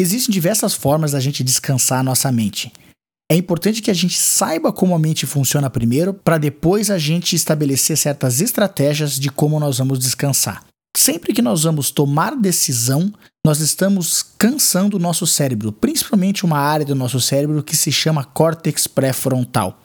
Existem diversas formas da gente descansar a nossa mente. É importante que a gente saiba como a mente funciona primeiro, para depois a gente estabelecer certas estratégias de como nós vamos descansar. Sempre que nós vamos tomar decisão, nós estamos cansando o nosso cérebro, principalmente uma área do nosso cérebro que se chama córtex pré-frontal.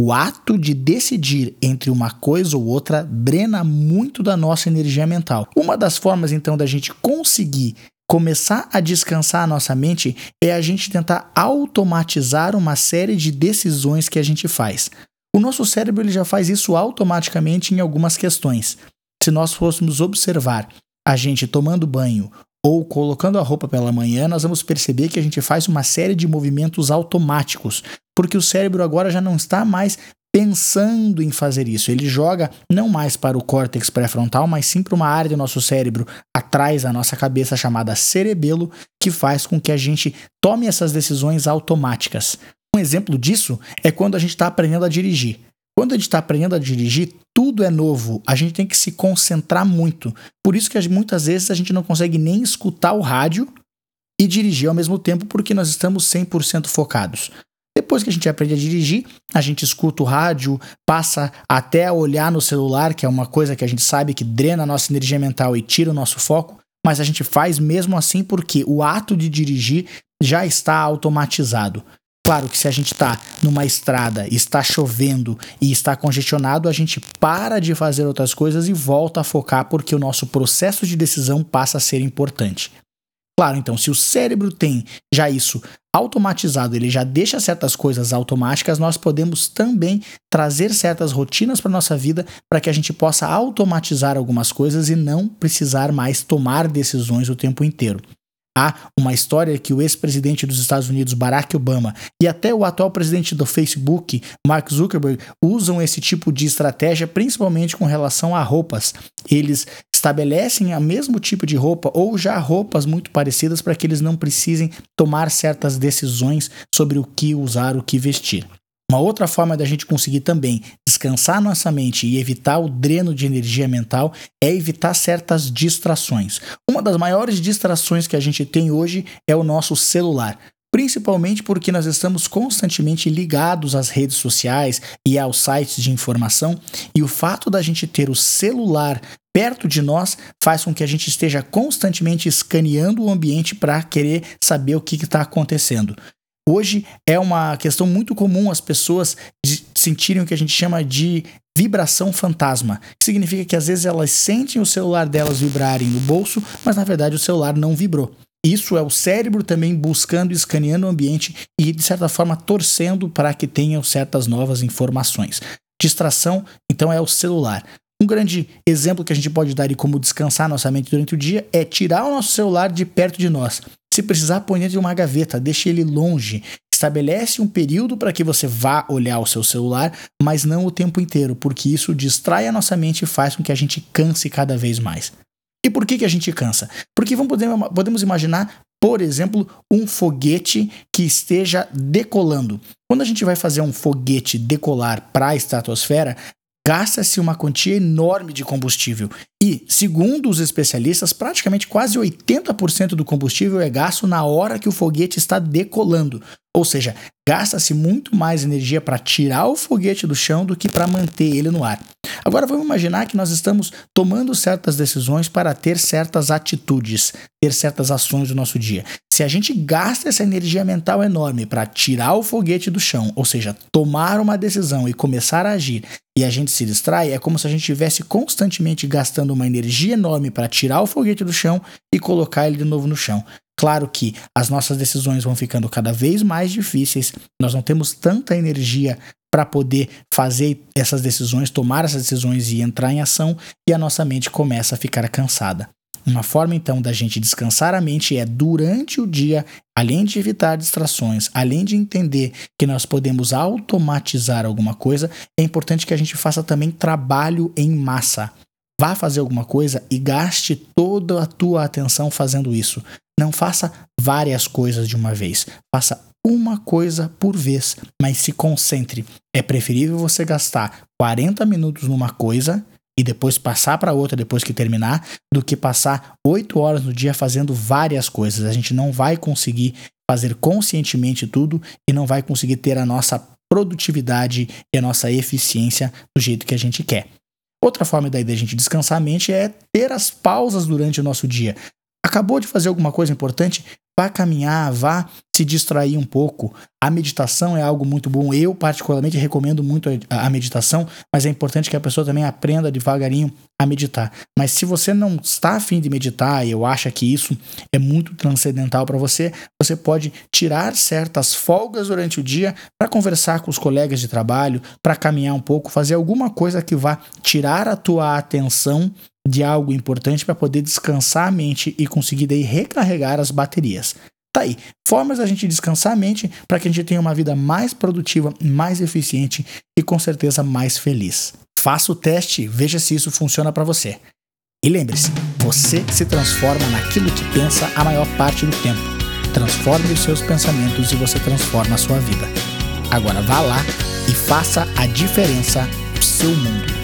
O ato de decidir entre uma coisa ou outra drena muito da nossa energia mental. Uma das formas então da gente conseguir começar a descansar a nossa mente é a gente tentar automatizar uma série de decisões que a gente faz. O nosso cérebro ele já faz isso automaticamente em algumas questões. Se nós fôssemos observar a gente tomando banho ou colocando a roupa pela manhã, nós vamos perceber que a gente faz uma série de movimentos automáticos, porque o cérebro agora já não está mais pensando em fazer isso. Ele joga não mais para o córtex pré-frontal, mas sim para uma área do nosso cérebro atrás da nossa cabeça chamada cerebelo, que faz com que a gente tome essas decisões automáticas. Um exemplo disso é quando a gente está aprendendo a dirigir. Quando a gente está aprendendo a dirigir, tudo é novo, a gente tem que se concentrar muito. Por isso que muitas vezes a gente não consegue nem escutar o rádio e dirigir ao mesmo tempo porque nós estamos 100% focados. Depois que a gente aprende a dirigir, a gente escuta o rádio, passa até a olhar no celular, que é uma coisa que a gente sabe que drena a nossa energia mental e tira o nosso foco, mas a gente faz mesmo assim porque o ato de dirigir já está automatizado. Claro que se a gente está numa estrada, está chovendo e está congestionado, a gente para de fazer outras coisas e volta a focar porque o nosso processo de decisão passa a ser importante. Claro, então, se o cérebro tem já isso automatizado, ele já deixa certas coisas automáticas, nós podemos também trazer certas rotinas para nossa vida para que a gente possa automatizar algumas coisas e não precisar mais tomar decisões o tempo inteiro. Há uma história que o ex-presidente dos Estados Unidos, Barack Obama, e até o atual presidente do Facebook, Mark Zuckerberg, usam esse tipo de estratégia principalmente com relação a roupas. Eles estabelecem o mesmo tipo de roupa ou já roupas muito parecidas para que eles não precisem tomar certas decisões sobre o que usar, o que vestir. Uma outra forma da gente conseguir também descansar nossa mente e evitar o dreno de energia mental é evitar certas distrações. Uma das maiores distrações que a gente tem hoje é o nosso celular. Principalmente porque nós estamos constantemente ligados às redes sociais e aos sites de informação, e o fato da gente ter o celular perto de nós faz com que a gente esteja constantemente escaneando o ambiente para querer saber o que está acontecendo. Hoje é uma questão muito comum as pessoas sentirem o que a gente chama de vibração fantasma, que significa que às vezes elas sentem o celular delas vibrarem no bolso, mas na verdade o celular não vibrou. Isso é o cérebro também buscando, escaneando o ambiente e, de certa forma, torcendo para que tenham certas novas informações. Distração, então, é o celular. Um grande exemplo que a gente pode dar de como descansar nossa mente durante o dia é tirar o nosso celular de perto de nós. Se precisar, põe dentro de uma gaveta, deixe ele longe. Estabelece um período para que você vá olhar o seu celular, mas não o tempo inteiro, porque isso distrai a nossa mente e faz com que a gente canse cada vez mais. E por que, que a gente cansa? Porque vamos poder, podemos imaginar, por exemplo, um foguete que esteja decolando. Quando a gente vai fazer um foguete decolar para a estratosfera, gasta-se uma quantia enorme de combustível. E, segundo os especialistas, praticamente quase 80% do combustível é gasto na hora que o foguete está decolando. Ou seja, gasta-se muito mais energia para tirar o foguete do chão do que para manter ele no ar. Agora vamos imaginar que nós estamos tomando certas decisões para ter certas atitudes, ter certas ações do nosso dia. Se a gente gasta essa energia mental enorme para tirar o foguete do chão, ou seja, tomar uma decisão e começar a agir, e a gente se distrai, é como se a gente estivesse constantemente gastando uma energia enorme para tirar o foguete do chão e colocar ele de novo no chão. Claro que as nossas decisões vão ficando cada vez mais difíceis, nós não temos tanta energia para poder fazer essas decisões, tomar essas decisões e entrar em ação, e a nossa mente começa a ficar cansada. Uma forma então da gente descansar a mente é durante o dia, além de evitar distrações, além de entender que nós podemos automatizar alguma coisa, é importante que a gente faça também trabalho em massa. Vá fazer alguma coisa e gaste toda a tua atenção fazendo isso. Não faça várias coisas de uma vez. Faça uma coisa por vez, mas se concentre. É preferível você gastar 40 minutos numa coisa e depois passar para outra depois que terminar, do que passar oito horas no dia fazendo várias coisas. A gente não vai conseguir fazer conscientemente tudo e não vai conseguir ter a nossa produtividade e a nossa eficiência do jeito que a gente quer. Outra forma daí da gente descansar a mente é ter as pausas durante o nosso dia. Acabou de fazer alguma coisa importante? Vá caminhar, vá se distrair um pouco. A meditação é algo muito bom. Eu, particularmente, recomendo muito a, meditação, mas é importante que a pessoa também aprenda devagarinho a meditar. Mas se você não está afim de meditar e eu acho que isso é muito transcendental para você, você pode tirar certas folgas durante o dia para conversar com os colegas de trabalho, para caminhar um pouco, fazer alguma coisa que vá tirar a tua atenção de algo importante para poder descansar a mente e conseguir daí recarregar as baterias. Tá aí, formas da gente descansar a mente para que a gente tenha uma vida mais produtiva, mais eficiente e com certeza mais feliz. Faça o teste, veja se isso funciona para você. E lembre-se, você se transforma naquilo que pensa a maior parte do tempo. Transforme os seus pensamentos e você transforma a sua vida. Agora vá lá e faça a diferença no seu mundo.